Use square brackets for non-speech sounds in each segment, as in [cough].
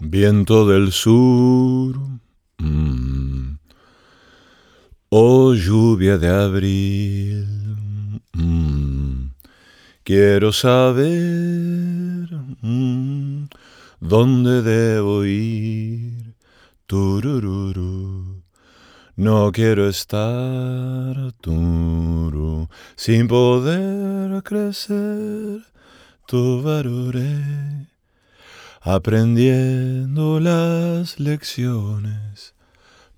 Viento del sur. mm, Oh lluvia de abril. mm, Quiero saber mm, dónde debo ir. Turururu. No quiero estar turu, sin poder crecer. Tuvaruré aprendiendo las lecciones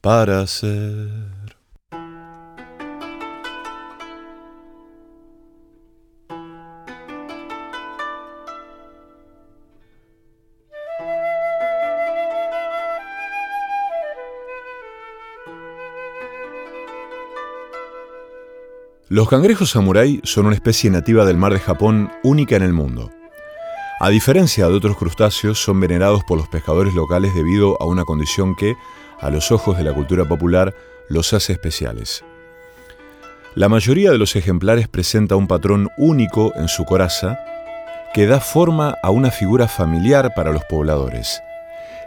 para ser. Los cangrejos samurái son una especie nativa del mar de Japón única en el mundo. A diferencia de otros crustáceos, son venerados por los pescadores locales debido a una condición que, a los ojos de la cultura popular, los hace especiales. La mayoría de los ejemplares presenta un patrón único en su coraza que da forma a una figura familiar para los pobladores,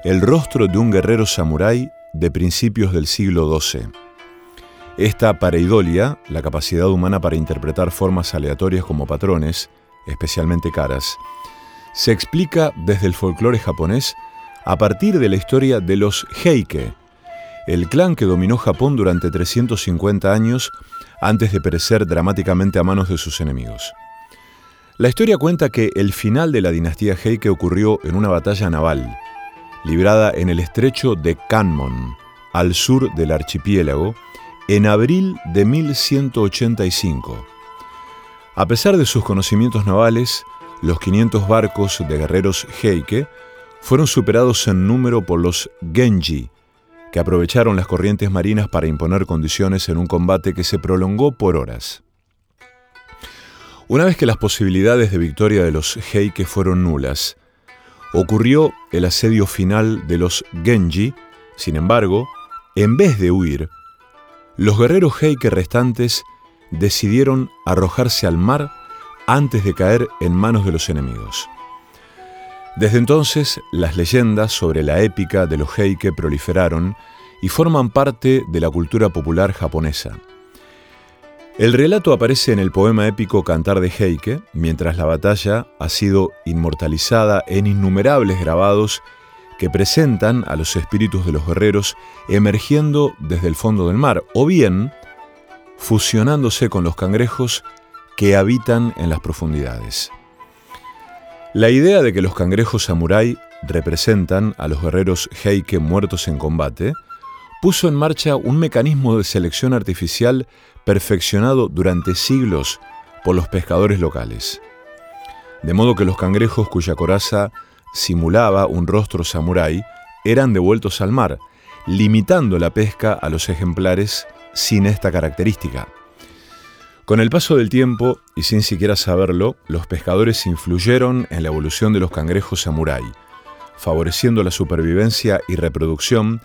el rostro de un guerrero samurái de principios del siglo XII. Esta pareidolia, la capacidad humana para interpretar formas aleatorias como patrones, especialmente caras, se explica desde el folclore japonés a partir de la historia de los Heike, el clan que dominó Japón durante 350 años antes de perecer dramáticamente a manos de sus enemigos. La historia cuenta que el final de la dinastía Heike ocurrió en una batalla naval, librada en el estrecho de Kanmon, al sur del archipiélago, en abril de 1185. A pesar de sus conocimientos navales, los 500 barcos de guerreros Heike fueron superados en número por los Genji, que aprovecharon las corrientes marinas para imponer condiciones en un combate que se prolongó por horas. Una vez que las posibilidades de victoria de los Heike fueron nulas, ocurrió el asedio final de los Genji, sin embargo, en vez de huir, los guerreros Heike restantes decidieron arrojarse al mar antes de caer en manos de los enemigos. Desde entonces, las leyendas sobre la épica de los Heike proliferaron y forman parte de la cultura popular japonesa. El relato aparece en el poema épico Cantar de Heike, mientras la batalla ha sido inmortalizada en innumerables grabados que presentan a los espíritus de los guerreros emergiendo desde el fondo del mar, o bien fusionándose con los cangrejos que habitan en las profundidades. La idea de que los cangrejos samurái representan a los guerreros Heike muertos en combate puso en marcha un mecanismo de selección artificial perfeccionado durante siglos por los pescadores locales. De modo que los cangrejos cuya coraza simulaba un rostro samurái eran devueltos al mar, limitando la pesca a los ejemplares sin esta característica. Con el paso del tiempo, y sin siquiera saberlo, los pescadores influyeron en la evolución de los cangrejos samurái, favoreciendo la supervivencia y reproducción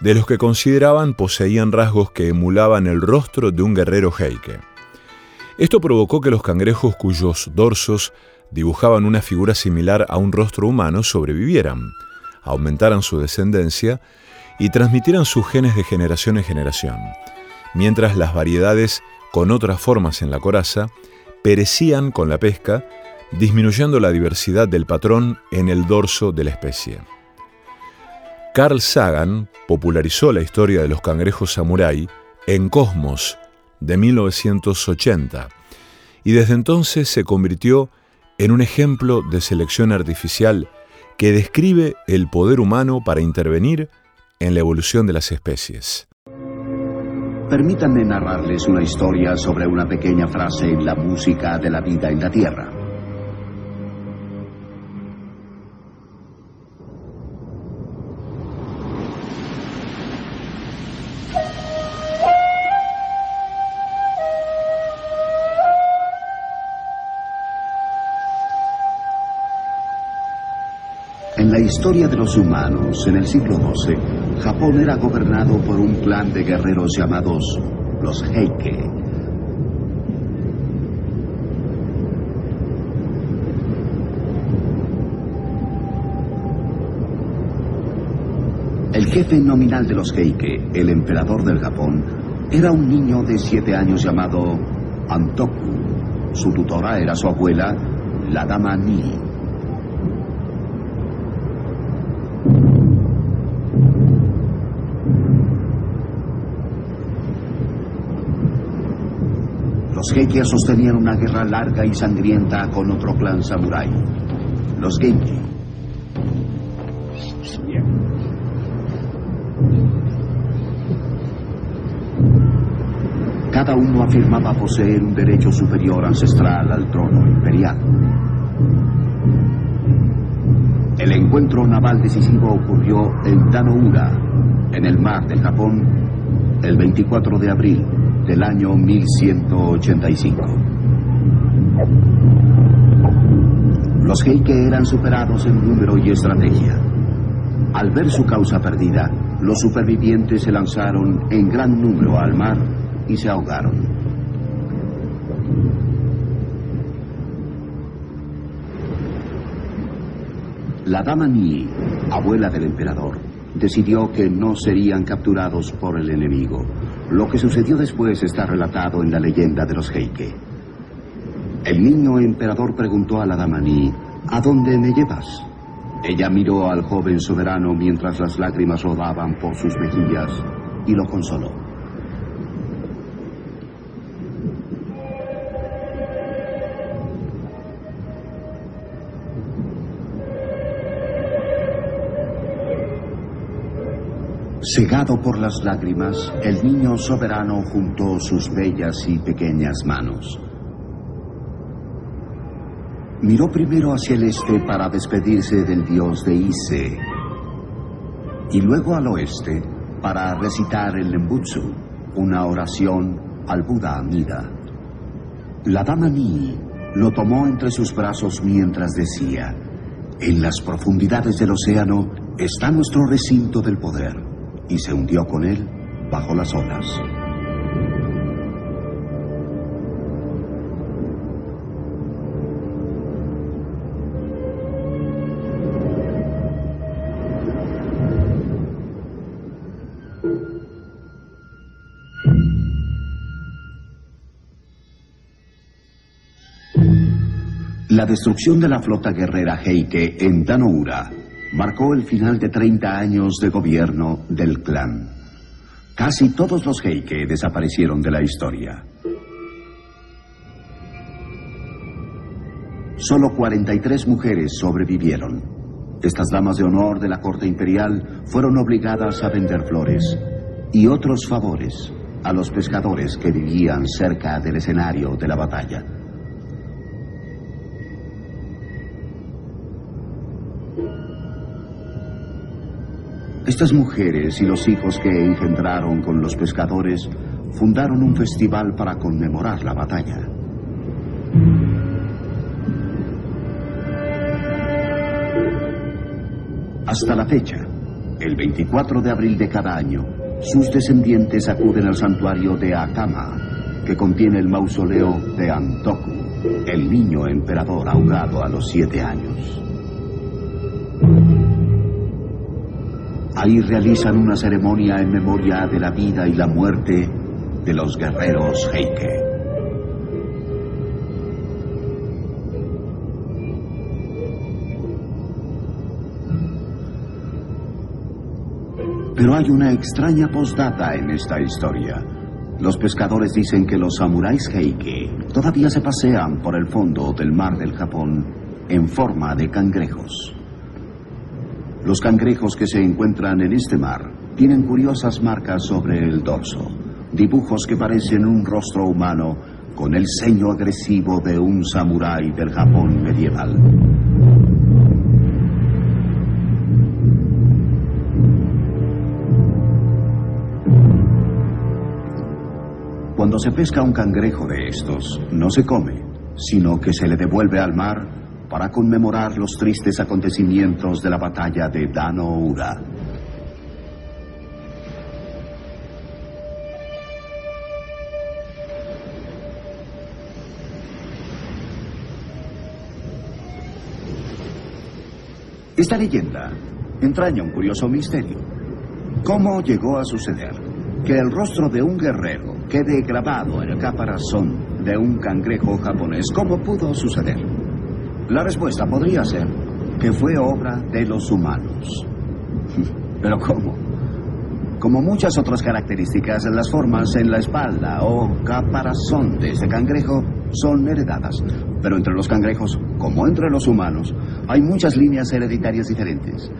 de los que consideraban poseían rasgos que emulaban el rostro de un guerrero heike. Esto provocó que los cangrejos cuyos dorsos dibujaban una figura similar a un rostro humano sobrevivieran, aumentaran su descendencia y transmitieran sus genes de generación en generación, mientras las variedades con otras formas en la coraza perecían con la pesca, disminuyendo la diversidad del patrón en el dorso de la especie. Carl Sagan popularizó la historia de los cangrejos samurái en Cosmos de 1980 y desde entonces se convirtió en un ejemplo de selección artificial que describe el poder humano para intervenir en la evolución de las especies. Permítanme narrarles una historia sobre una pequeña frase en la música de la vida en la Tierra. En la historia de los humanos, en el siglo XII, Japón era gobernado por un clan de guerreros llamados los Heike. El jefe nominal de los Heike, el emperador del Japón, era un niño de siete años llamado Antoku. Su tutora era su abuela, la dama Ni. Los Heike sostenían una guerra larga y sangrienta con otro clan samurái, los Genji. Cada uno afirmaba poseer un derecho superior ancestral al trono imperial. El encuentro naval decisivo ocurrió en Tanoura, en el mar del Japón, el 24 de abril del año 1185. Los Heike eran superados en número y estrategia. Al ver su causa perdida, los supervivientes se lanzaron en gran número al mar y se ahogaron. La dama Ni, abuela del emperador, decidió que no serían capturados por el enemigo. Lo que sucedió después está relatado en la leyenda de los Heike. El niño emperador preguntó a la dama Ni, ¿a dónde me llevas? Ella miró al joven soberano mientras las lágrimas rodaban por sus mejillas y lo consoló. Cegado por las lágrimas, el niño soberano juntó sus bellas y pequeñas manos. Miró primero hacia el este para despedirse del dios de Ise y luego al oeste para recitar el Nembutsu, una oración al Buda Amida. La dama Ni lo tomó entre sus brazos mientras decía, en las profundidades del océano está nuestro recinto del poder y se hundió con él bajo las olas. La destrucción de la flota guerrera Heike en Danoura marcó el final de 30 años de gobierno del clan. Casi todos los Heike desaparecieron de la historia. Solo 43 mujeres sobrevivieron. Estas damas de honor de la corte imperial fueron obligadas a vender flores y otros favores a los pescadores que vivían cerca del escenario de la batalla. Estas mujeres y los hijos que engendraron con los pescadores fundaron un festival para conmemorar la batalla. Hasta la fecha, el 24 de abril de cada año, sus descendientes acuden al santuario de Akama, que contiene el mausoleo de Antoku, el niño emperador ahogado a los siete años. Ahí realizan una ceremonia en memoria de la vida y la muerte de los guerreros Heike. Pero hay una extraña postdata en esta historia. Los pescadores dicen que los samuráis Heike todavía se pasean por el fondo del mar del Japón en forma de cangrejos. Los cangrejos que se encuentran en este mar tienen curiosas marcas sobre el dorso, dibujos que parecen un rostro humano con el ceño agresivo de un samurái del Japón medieval. Cuando se pesca un cangrejo de estos, no se come, sino que se le devuelve al mar para conmemorar los tristes acontecimientos de la batalla de Dano-Ura. Esta leyenda entraña un curioso misterio. ¿Cómo llegó a suceder que el rostro de un guerrero quede grabado en el caparazón de un cangrejo japonés? ¿Cómo pudo suceder? La respuesta podría ser que fue obra de los humanos. [laughs] Pero ¿cómo? Como muchas otras características, las formas en la espalda o caparazón de este cangrejo son heredadas. Pero entre los cangrejos, como entre los humanos, hay muchas líneas hereditarias diferentes.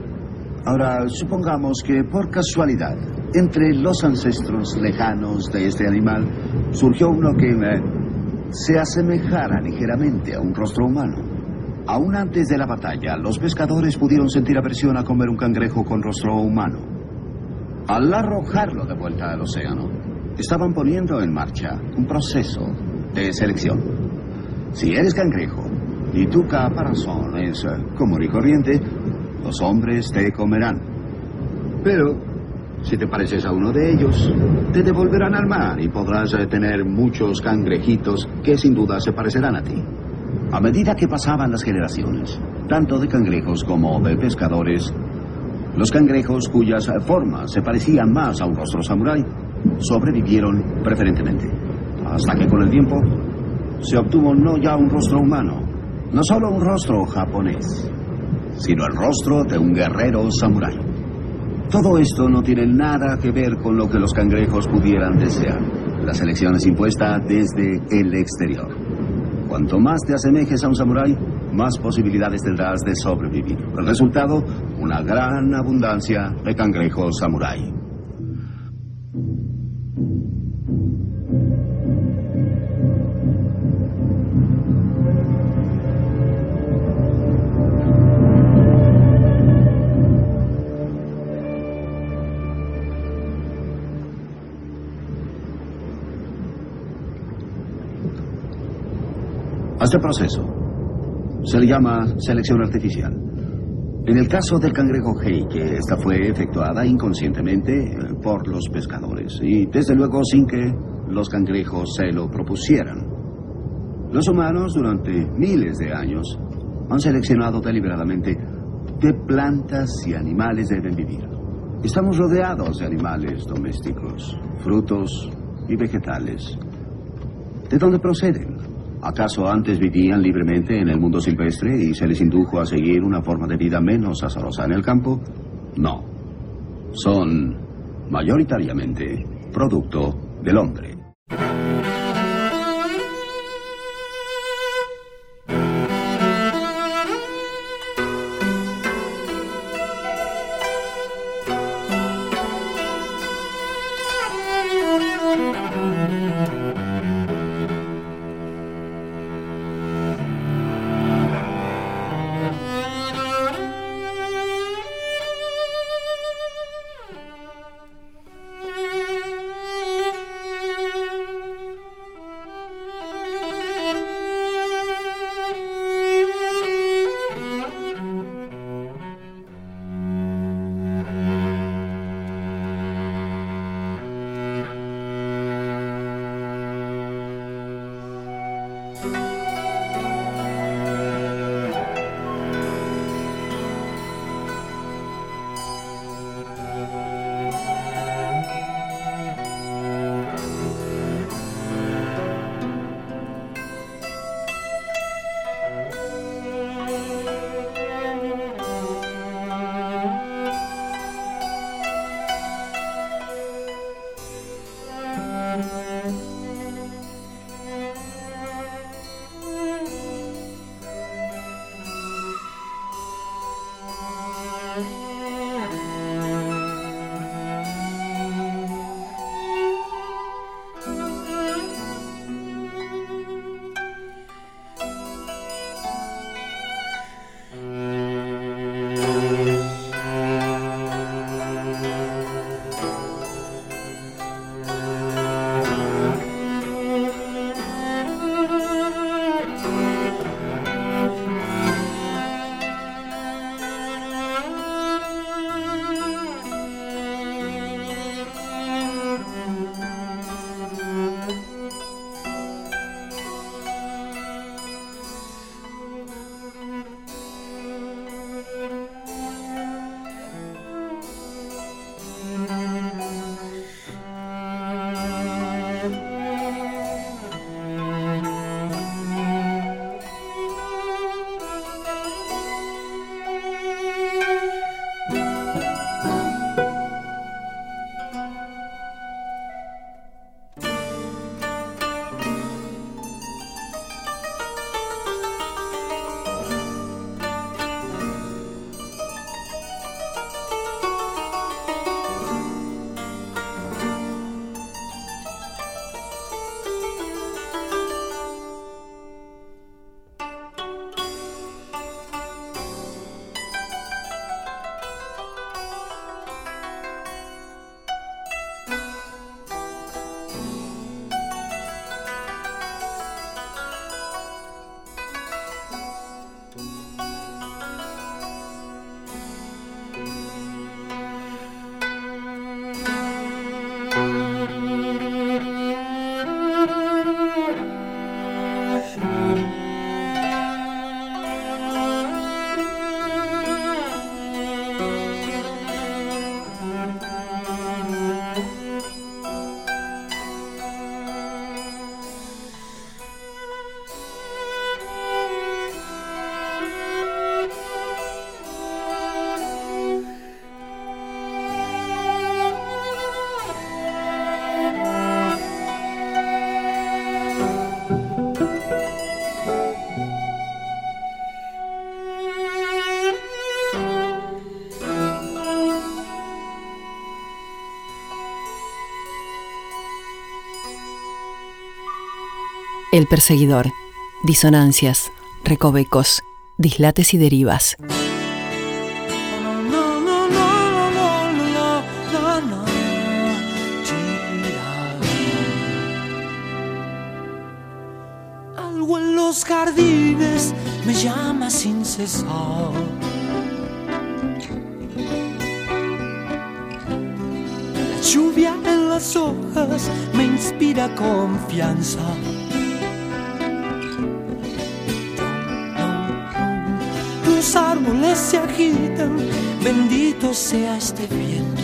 Ahora, supongamos que por casualidad, entre los ancestros lejanos de este animal, surgió uno que eh, se asemejara ligeramente a un rostro humano. Aún antes de la batalla, los pescadores pudieron sentir aversión a comer un cangrejo con rostro humano. Al arrojarlo de vuelta al océano, estaban poniendo en marcha un proceso de selección. Si eres cangrejo y tu caparazón es común y corriente, los hombres te comerán. Pero si te pareces a uno de ellos, te devolverán al mar y podrás tener muchos cangrejitos que sin duda se parecerán a ti. A medida que pasaban las generaciones, tanto de cangrejos como de pescadores, los cangrejos cuyas formas se parecían más a un rostro samurái sobrevivieron preferentemente. Hasta que con el tiempo se obtuvo no ya un rostro humano, no solo un rostro japonés, sino el rostro de un guerrero samurái. Todo esto no tiene nada que ver con lo que los cangrejos pudieran desear. La selección es impuesta desde el exterior. Cuanto más te asemejes a un samurái, más posibilidades tendrás de sobrevivir. El resultado, una gran abundancia de cangrejos samurái. Este proceso se le llama selección artificial. En el caso del cangrejo que esta fue efectuada inconscientemente eh, por los pescadores y desde luego sin que los cangrejos se lo propusieran. Los humanos durante miles de años han seleccionado deliberadamente qué plantas y animales deben vivir. Estamos rodeados de animales domésticos, frutos y vegetales. ¿De dónde proceden? ¿Acaso antes vivían libremente en el mundo silvestre y se les indujo a seguir una forma de vida menos azarosa en el campo? No. Son mayoritariamente producto del hombre. El perseguidor. Disonancias, recovecos, dislates y derivas. Algo en los jardines me llama sin cesar. La lluvia en las hojas me inspira confianza. árboles se agitan, bendito sea este viento.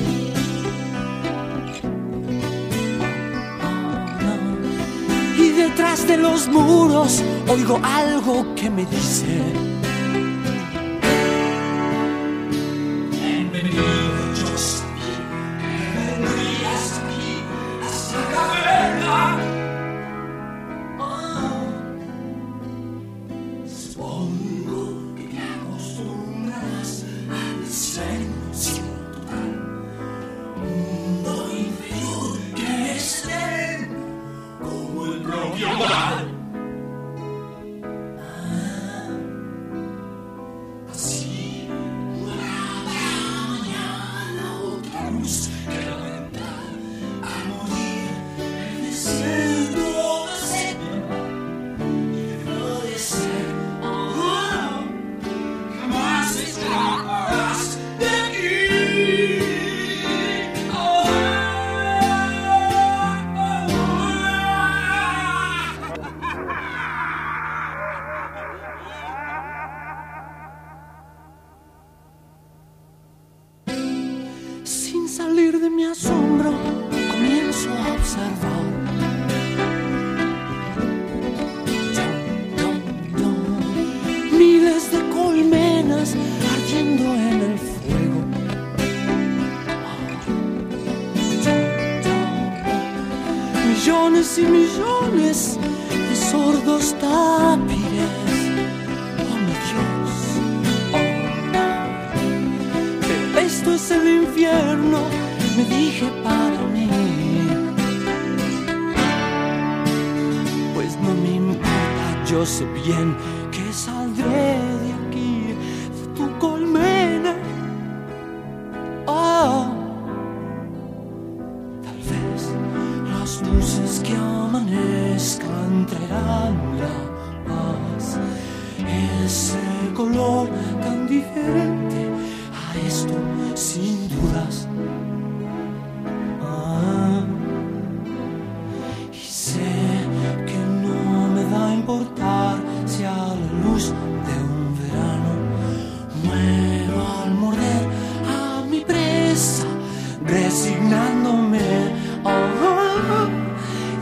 Y detrás de los muros oigo algo que me dice. used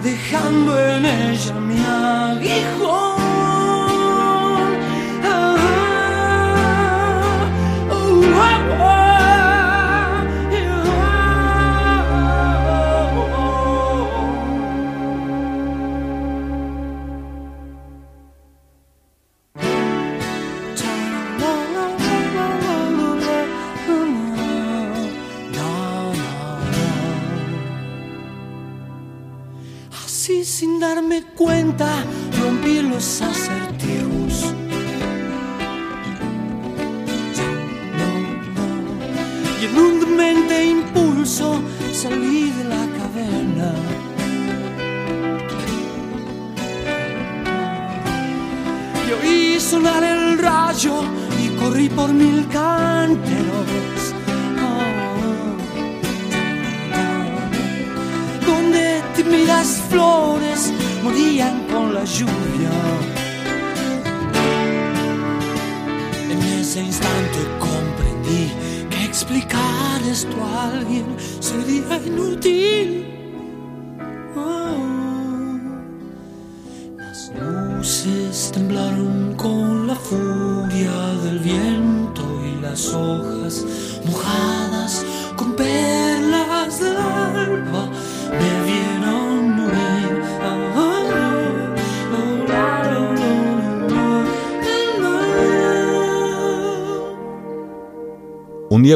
dejando en ella mi aguijón.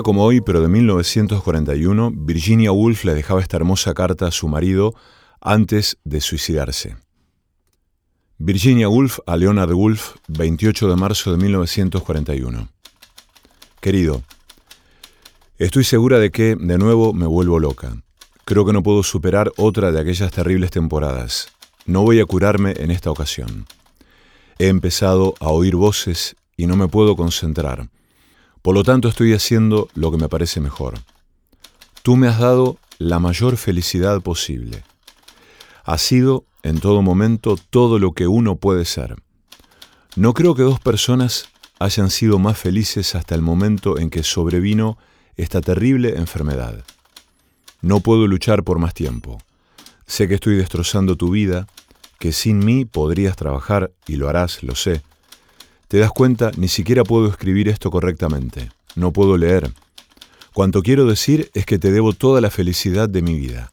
como hoy, pero de 1941, Virginia Woolf le dejaba esta hermosa carta a su marido antes de suicidarse. Virginia Woolf a Leonard Woolf, 28 de marzo de 1941. Querido, estoy segura de que, de nuevo, me vuelvo loca. Creo que no puedo superar otra de aquellas terribles temporadas. No voy a curarme en esta ocasión. He empezado a oír voces y no me puedo concentrar. Por lo tanto, estoy haciendo lo que me parece mejor. Tú me has dado la mayor felicidad posible. Ha sido en todo momento todo lo que uno puede ser. No creo que dos personas hayan sido más felices hasta el momento en que sobrevino esta terrible enfermedad. No puedo luchar por más tiempo. Sé que estoy destrozando tu vida, que sin mí podrías trabajar y lo harás, lo sé. Te das cuenta, ni siquiera puedo escribir esto correctamente. No puedo leer. Cuanto quiero decir es que te debo toda la felicidad de mi vida.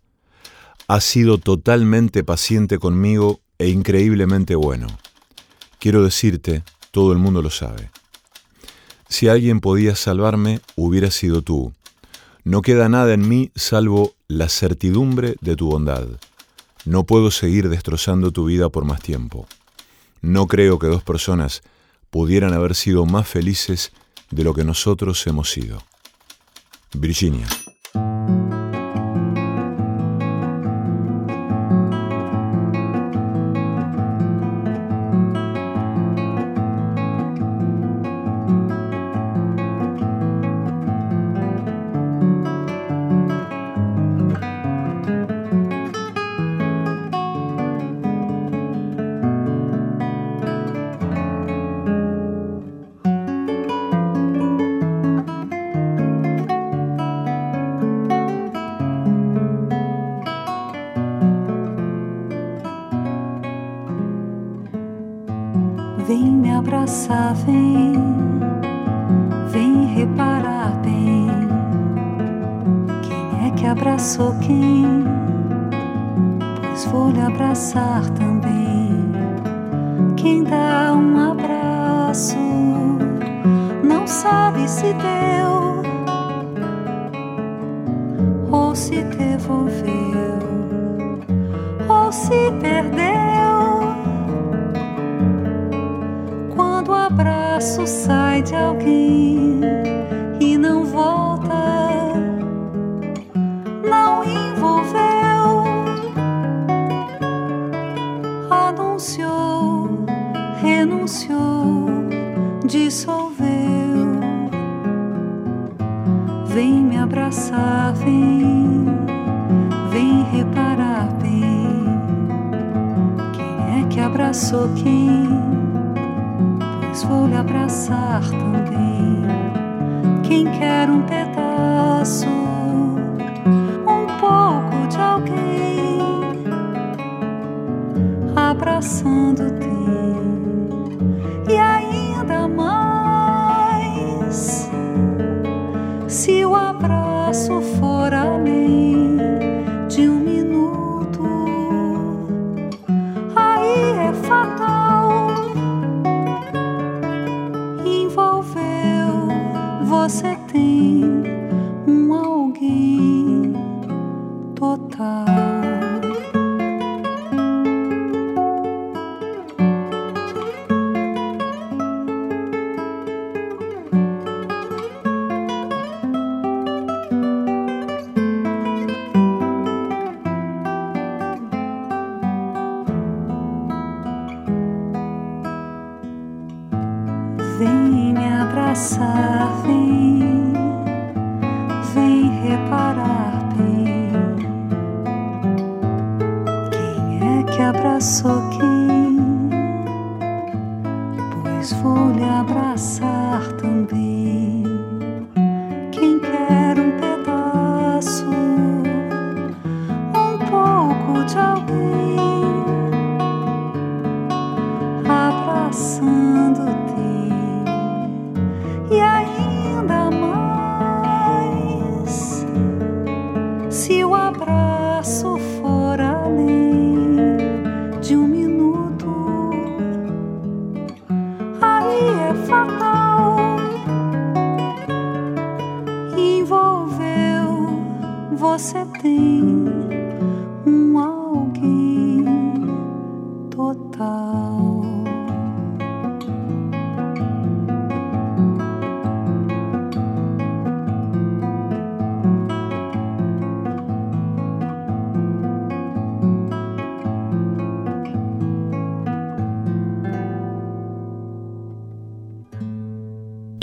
Has sido totalmente paciente conmigo e increíblemente bueno. Quiero decirte, todo el mundo lo sabe. Si alguien podía salvarme, hubiera sido tú. No queda nada en mí salvo la certidumbre de tu bondad. No puedo seguir destrozando tu vida por más tiempo. No creo que dos personas pudieran haber sido más felices de lo que nosotros hemos sido. Virginia. vem, vem reparar bem. Quem é que abraçou quem? Pois vou lhe abraçar também. Quem dá uma 不大。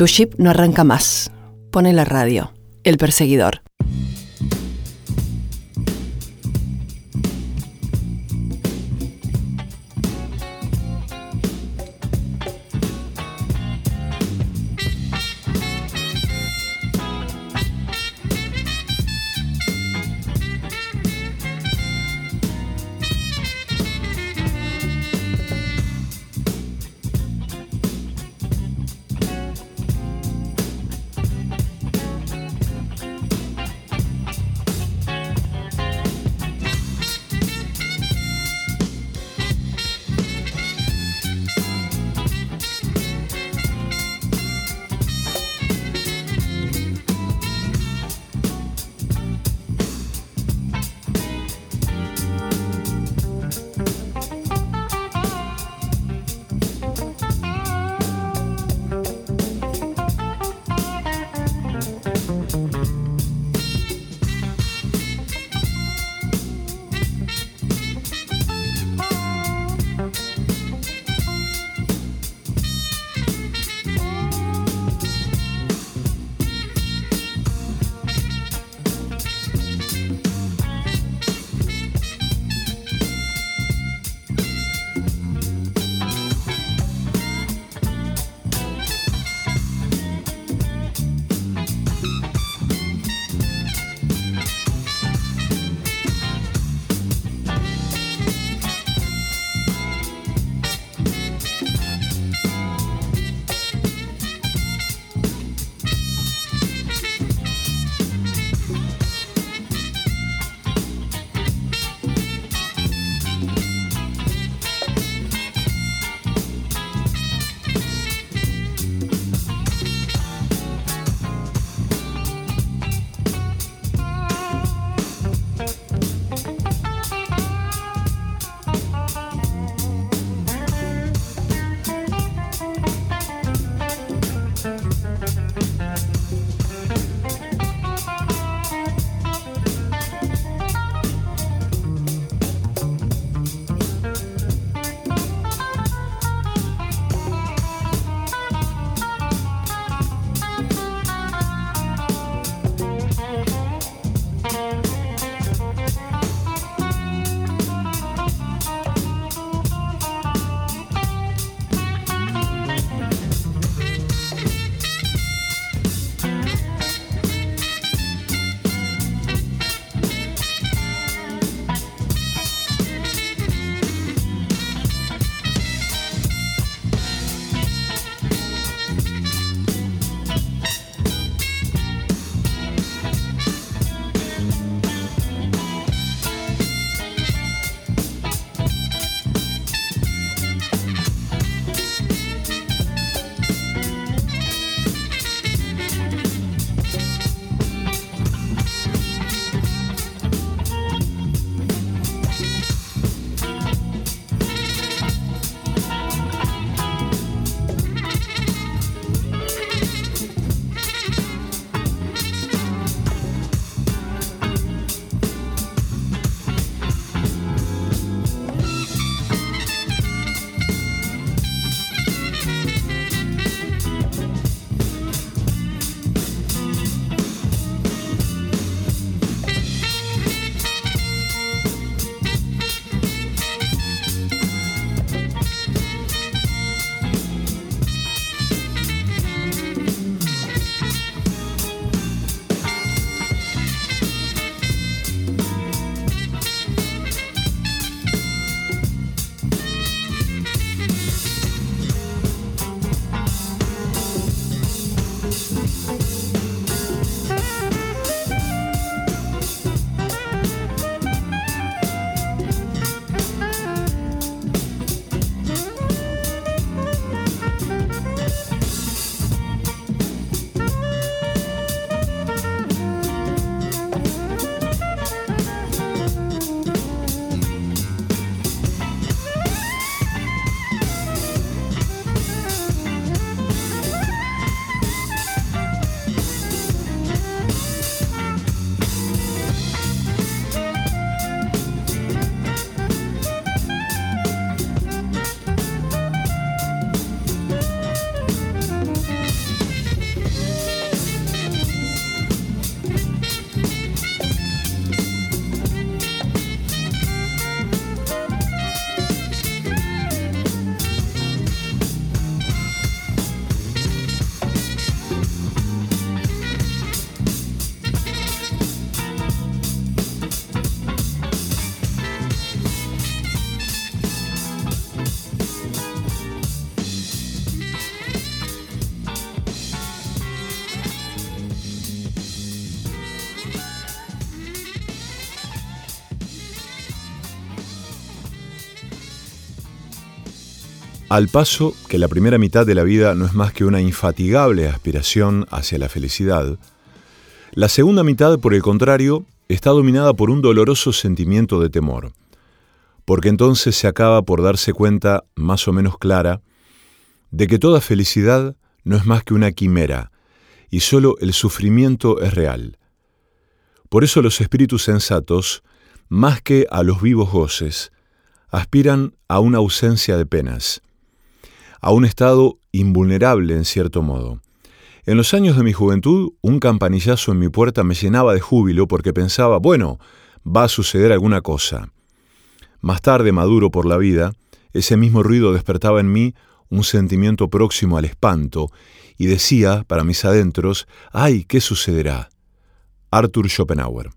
Ship no arranca más. Pone la radio. El perseguidor. Al paso que la primera mitad de la vida no es más que una infatigable aspiración hacia la felicidad, la segunda mitad, por el contrario, está dominada por un doloroso sentimiento de temor, porque entonces se acaba por darse cuenta más o menos clara de que toda felicidad no es más que una quimera, y sólo el sufrimiento es real. Por eso los espíritus sensatos, más que a los vivos goces, aspiran a una ausencia de penas, a un estado invulnerable en cierto modo. En los años de mi juventud, un campanillazo en mi puerta me llenaba de júbilo porque pensaba, bueno, va a suceder alguna cosa. Más tarde, maduro por la vida, ese mismo ruido despertaba en mí un sentimiento próximo al espanto y decía, para mis adentros, ¡ay, qué sucederá! Arthur Schopenhauer.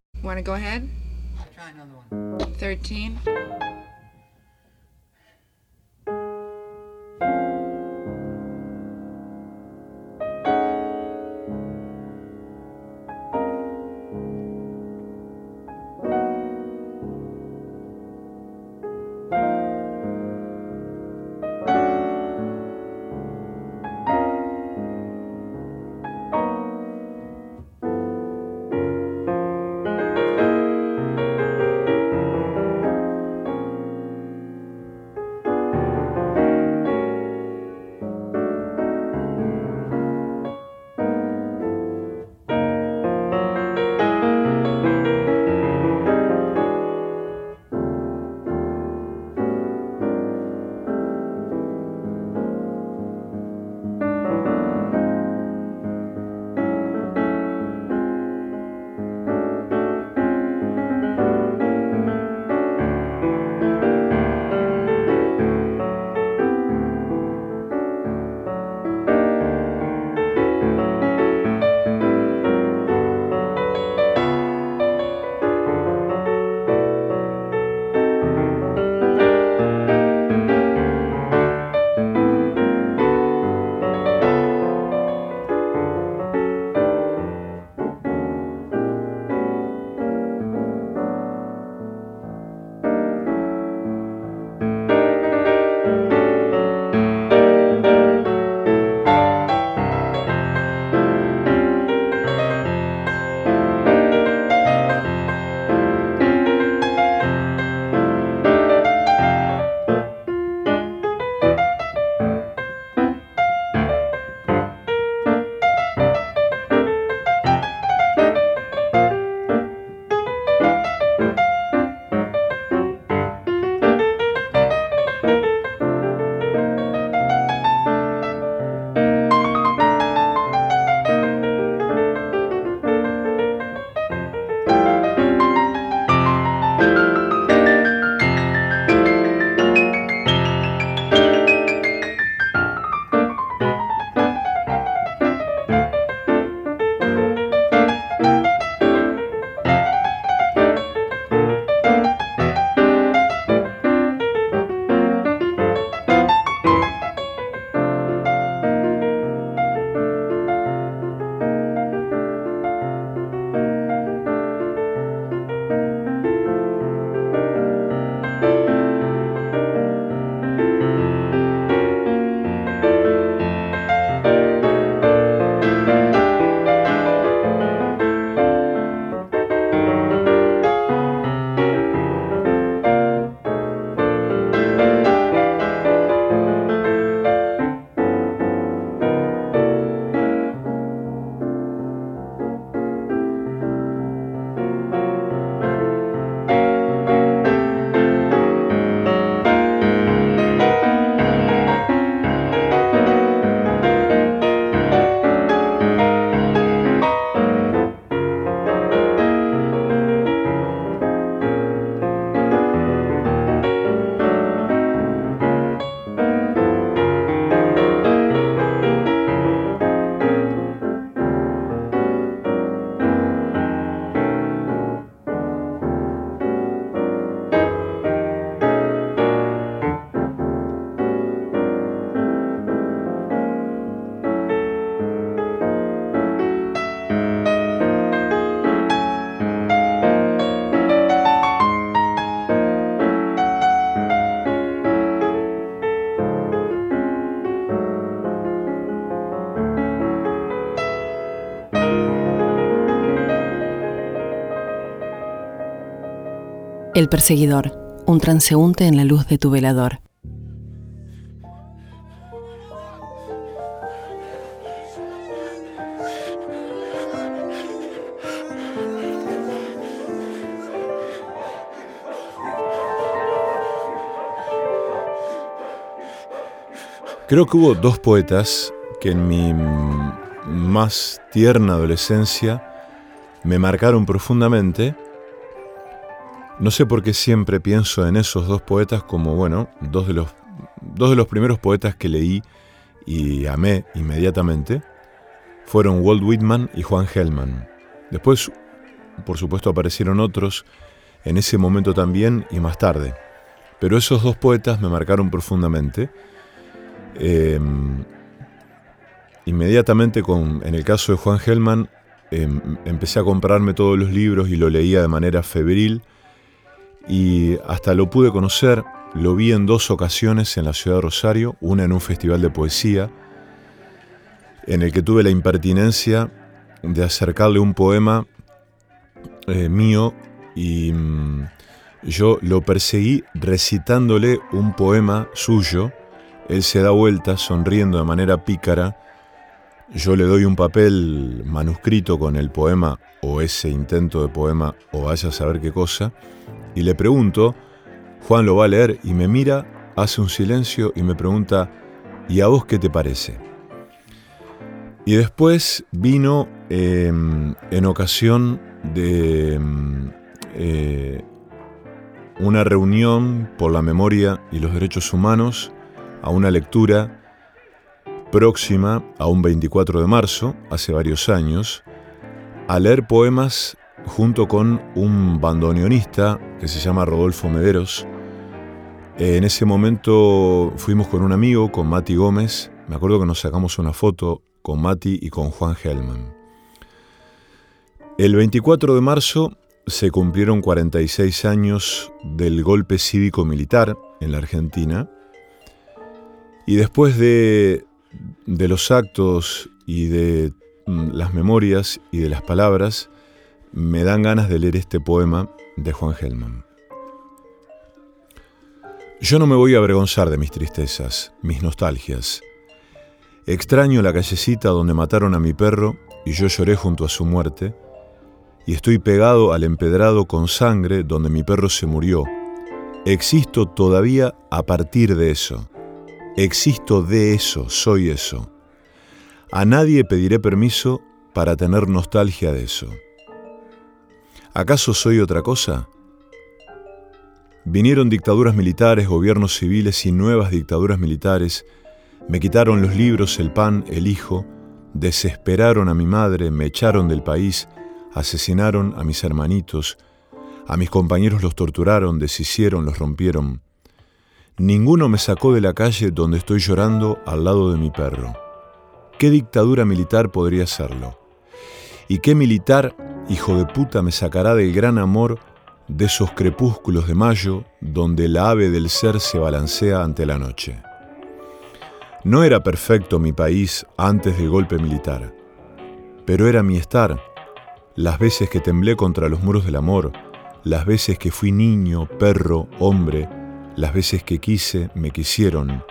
El perseguidor, un transeúnte en la luz de tu velador. Creo que hubo dos poetas que en mi más tierna adolescencia me marcaron profundamente. No sé por qué siempre pienso en esos dos poetas como, bueno, dos de los, dos de los primeros poetas que leí y amé inmediatamente. Fueron Walt Whitman y Juan Hellman. Después, por supuesto, aparecieron otros en ese momento también y más tarde. Pero esos dos poetas me marcaron profundamente Em, inmediatamente, con, en el caso de Juan Gelman, em, empecé a comprarme todos los libros y lo leía de manera febril y hasta lo pude conocer, lo vi en dos ocasiones en la ciudad de Rosario, una en un festival de poesía, en el que tuve la impertinencia de acercarle un poema eh, mío y mm, yo lo perseguí recitándole un poema suyo él se da vuelta, sonriendo de manera pícara. Yo le doy un papel manuscrito con el poema o ese intento de poema o vaya a saber qué cosa, y le pregunto, Juan lo va a leer y me mira, hace un silencio y me pregunta, ¿y a vos qué te parece? Y después vino em, en ocasión de em, eh, una reunión por la memoria y los derechos humanos a una lectura próxima a un 24 de marzo, hace varios años, a leer poemas junto con un bandoneonista que se llama Rodolfo Mederos. En ese momento fuimos con un amigo, con Mati Gómez. Me acuerdo que nos sacamos una foto con Mati y con Juan Helman. El 24 de marzo se cumplieron 46 años del golpe cívico-militar en la Argentina y después de, los actos y de mm, las memorias y de las palabras, me dan ganas de leer este poema de Juan Gelman. Yo no me voy a avergonzar de mis tristezas, mis nostalgias. Extraño la callecita donde mataron a mi perro y yo lloré junto a su muerte, y estoy pegado al empedrado con sangre donde mi perro se murió. Existo todavía a partir de eso. Existo de eso, soy eso. A nadie pediré permiso para tener nostalgia de eso. ¿Acaso soy otra cosa? Vinieron dictaduras militares, gobiernos civiles y nuevas dictaduras militares, me quitaron los libros, el pan, el hijo, desesperaron a mi madre, me echaron del país, asesinaron a mis hermanitos, a mis compañeros los torturaron, deshicieron, los rompieron. Ninguno me sacó de la calle donde estoy llorando al lado de mi perro. ¿Qué dictadura militar podría serlo? ¿Y qué militar, hijo de puta, me sacará del gran amor de esos crepúsculos de mayo donde la ave del ser se balancea ante la noche? No era perfecto mi país antes del golpe militar, pero era mi estar, las veces que temblé contra los muros del amor, las veces que fui niño, perro, hombre, las veces que quise, me quisieron.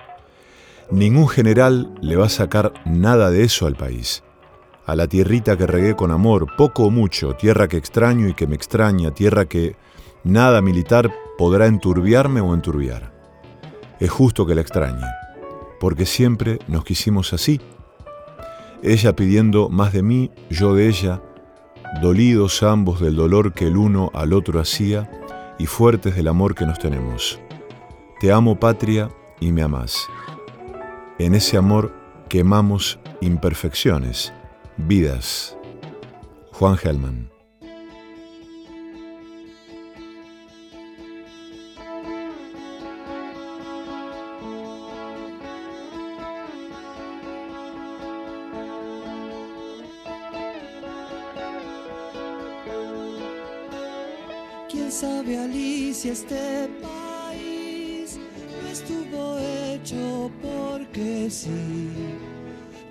Ningún general le va a sacar nada de eso al país. A la tierrita que regué con amor, poco o mucho, tierra que extraño y que me extraña, tierra que nada militar podrá enturbiarme o enturbiar. Es justo que la extrañe, porque siempre nos quisimos así. Ella pidiendo más de mí, yo de ella, dolidos ambos del dolor que el uno al otro hacía y fuertes del amor que nos tenemos. Te amo patria y me amas. En ese amor quemamos imperfecciones, vidas. Juan Gelman. ¿Quién sabe Alicia este estuvo hecho porque sí.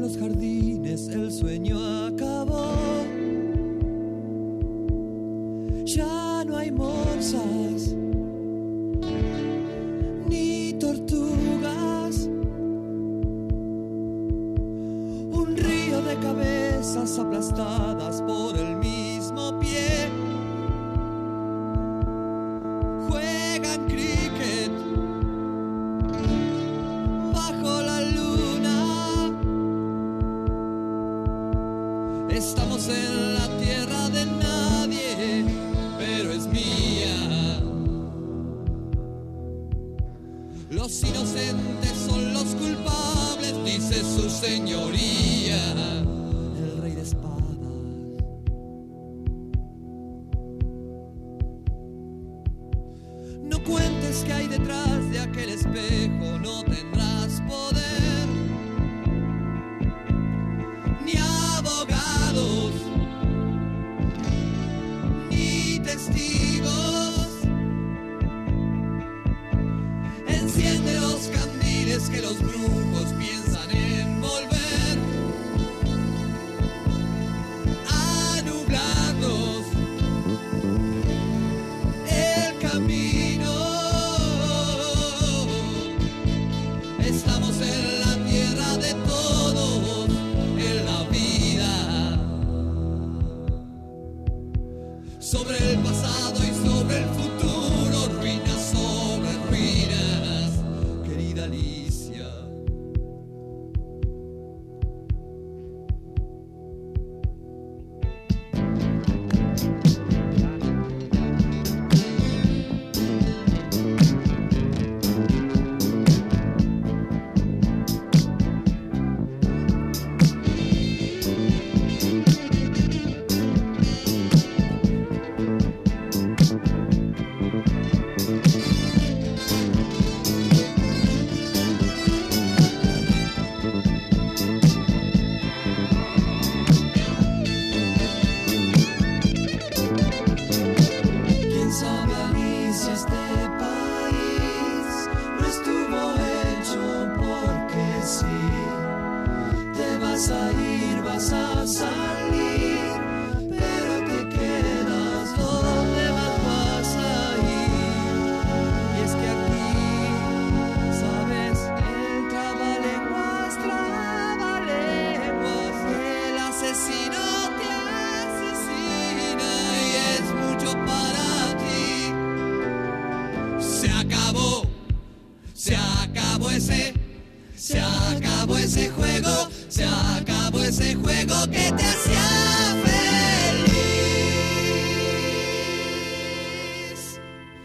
Los jardines, el sueño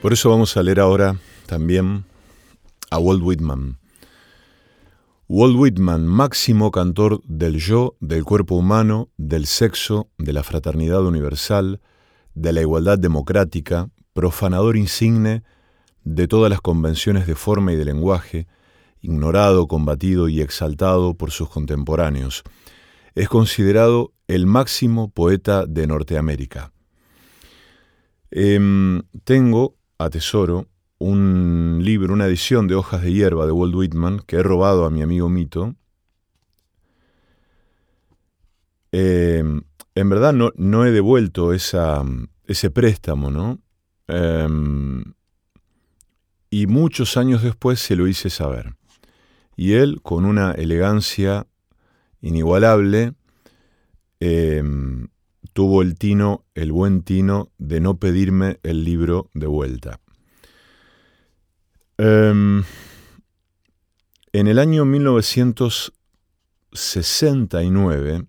Por eso vamos a leer ahora también a Walt Whitman. Walt Whitman, máximo cantor del yo, del cuerpo humano, del sexo, de la fraternidad universal, de la igualdad democrática, profanador insigne de todas las convenciones de forma y de lenguaje, ignorado, combatido y exaltado por sus contemporáneos. Es considerado el máximo poeta de Norteamérica. Em, tengo, atesoro, un libro, una edición de Hojas de Hierba de Walt Whitman que he robado a mi amigo Mito. Em, en verdad no, no he devuelto esa, ese préstamo, ¿no? Em, y muchos años después se lo hice saber. Y él, con una elegancia inigualable, em, tuvo el tino, el buen tino, de no pedirme el libro de vuelta. Em, en el año 1969,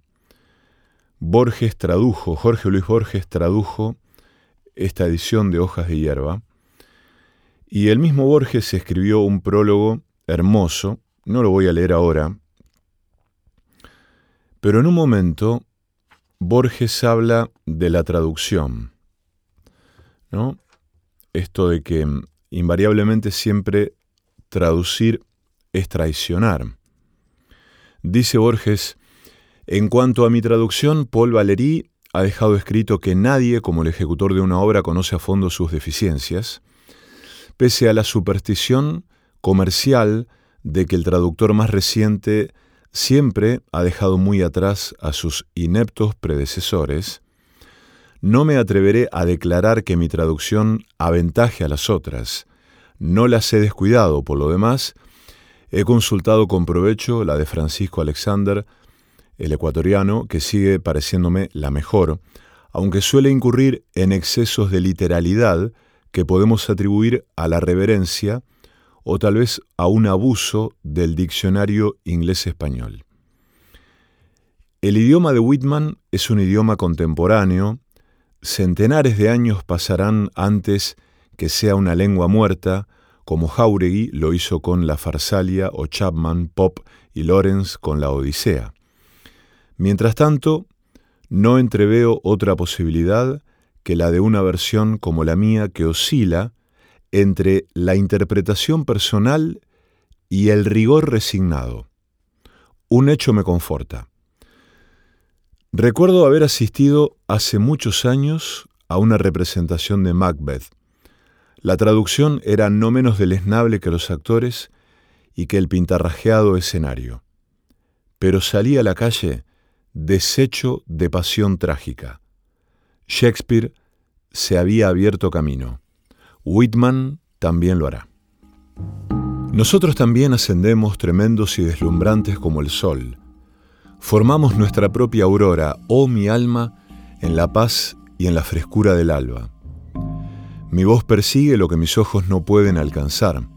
Borges tradujo, Jorge Luis Borges tradujo esta edición de Hojas de Hierba, y el mismo Borges escribió un prólogo hermoso no lo voy a leer ahora, pero en un momento Borges habla de la traducción, ¿no? Esto de que mm, invariablemente siempre traducir es traicionar. Dice Borges, en cuanto a mi traducción, Paul Valéry ha dejado escrito que nadie, como el ejecutor de una obra, conoce a fondo sus deficiencias, pese a la superstición comercial de que el traductor más reciente siempre ha dejado muy atrás a sus ineptos predecesores, no me atreveré a declarar que mi traducción aventaje a las otras. No las he descuidado, por lo demás, he consultado con provecho la de Francisco Alexander, el ecuatoriano, que sigue pareciéndome la mejor, aunque suele incurrir en excesos de literalidad que podemos atribuir a la reverencia o tal vez a un abuso del diccionario inglés-español. El idioma de Whitman es un idioma contemporáneo, centenares de años pasarán antes que sea una lengua muerta, como Jauregui lo hizo con la Farsalia o Chapman, Pop y Lawrence con la Odisea. Mientras tanto, no entreveo otra posibilidad que la de una versión como la mía que oscila entre la interpretación personal y el rigor resignado. Un hecho me conforta. Recuerdo haber asistido hace muchos años a una representación de Macbeth. La traducción era no menos deleznable que los actores y que el pintarrajeado escenario. Pero salí a la calle deshecho de pasión trágica. Shakespeare se había abierto camino. Whitman también lo hará. Nosotros también ascendemos tremendos y deslumbrantes como el sol. Formamos nuestra propia aurora, oh mi alma, en la paz y en la frescura del alba. Mi voz persigue lo que mis ojos no pueden alcanzar.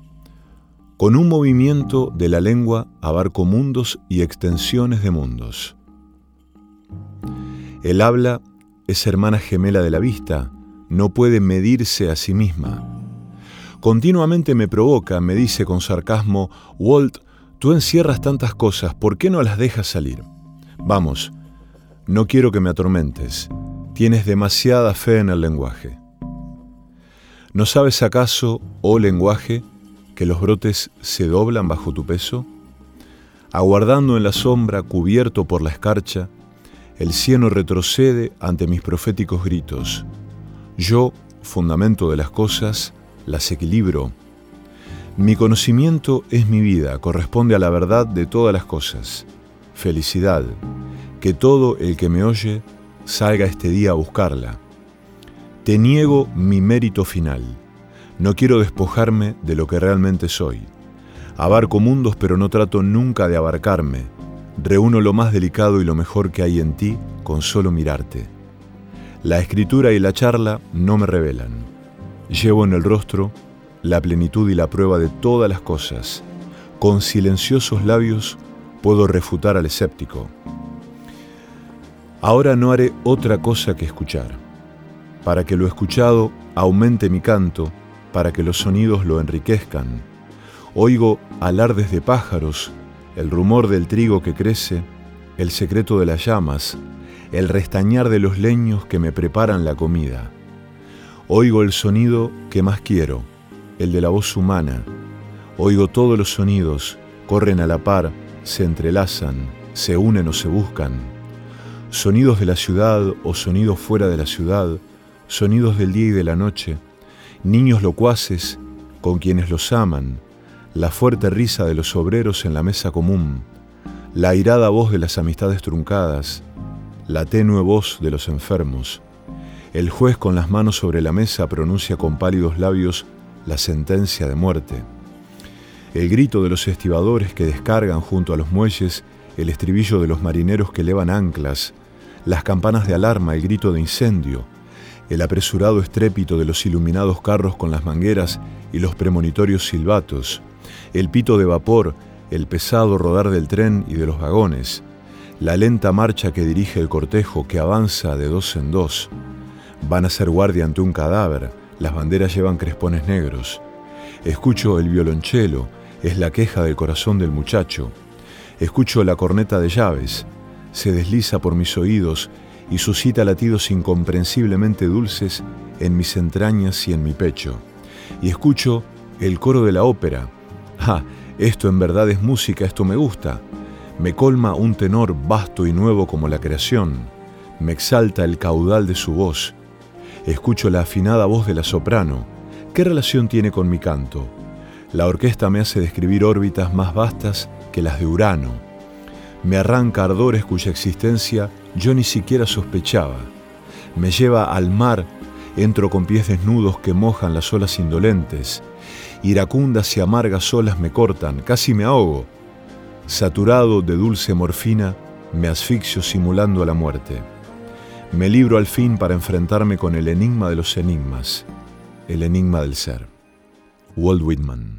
Con un movimiento de la lengua abarco mundos y extensiones de mundos. El habla es hermana gemela de la vista, no puede medirse a sí misma. Continuamente me provoca, me dice con sarcasmo, Walt, tú encierras tantas cosas, ¿por qué no las dejas salir? Vamos, no quiero que me atormentes, tienes demasiada fe en el lenguaje. ¿No sabes acaso, oh lenguaje, que los brotes se doblan bajo tu peso? Aguardando en la sombra, cubierto por la escarcha, el cielo retrocede ante mis proféticos gritos. Yo, fundamento de las cosas, las equilibro. Mi conocimiento es mi vida, corresponde a la verdad de todas las cosas. Felicidad, que todo el que me oye salga este día a buscarla. Te niego mi mérito final. No quiero despojarme de lo que realmente soy. Abarco mundos pero no trato nunca de abarcarme Reúno lo más delicado y lo mejor que hay en ti con solo mirarte. La escritura y la charla no me revelan. Llevo en el rostro la plenitud y la prueba de todas las cosas. Con silenciosos labios puedo refutar al escéptico. Ahora no haré otra cosa que escuchar, para que lo escuchado aumente mi canto, para que los sonidos lo enriquezcan. Oigo alardes de pájaros el rumor del trigo que crece, el secreto de las llamas, el restañar de los leños que me preparan la comida. Oigo el sonido que más quiero, el de la voz humana. Oigo todos los sonidos, corren a la par, se entrelazan, se unen o se buscan. Sonidos de la ciudad o sonidos fuera de la ciudad, sonidos del día y de la noche, niños locuaces con quienes los aman, la fuerte risa de los obreros en la mesa común, la airada voz de las amistades truncadas, la tenue voz de los enfermos. El juez con las manos sobre la mesa pronuncia con pálidos labios la sentencia de muerte. El grito de los estibadores que descargan junto a los muelles, el estribillo de los marineros que elevan anclas, las campanas de alarma, el grito de incendio, el apresurado estrépito de los iluminados carros con las mangueras y los premonitorios silbatos, el pito de vapor, el pesado rodar del tren y de los vagones, la lenta marcha que dirige el cortejo que avanza de dos en dos. Van a ser guardia ante un cadáver, las banderas llevan crespones negros. Escucho el violonchelo, es la queja del corazón del muchacho. Escucho la corneta de llaves, se desliza por mis oídos y suscita latidos incomprensiblemente dulces en mis entrañas y en mi pecho. Y escucho el coro de la ópera. ¡Ah! Esto en verdad es música, esto me gusta. Me colma un tenor vasto y nuevo como la creación. Me exalta el caudal de su voz. Escucho la afinada voz de la soprano. ¿Qué relación tiene con mi canto? La orquesta me hace describir órbitas más vastas que las de Urano. Me arranca ardores cuya existencia yo ni siquiera sospechaba. Me lleva al mar, entro con pies desnudos que mojan las olas indolentes. Iracundas y amargas olas me cortan, casi me ahogo. Saturado de dulce morfina, me asfixio simulando a la muerte. Me libro al fin para enfrentarme con el enigma de los enigmas, el enigma del ser. Walt Whitman.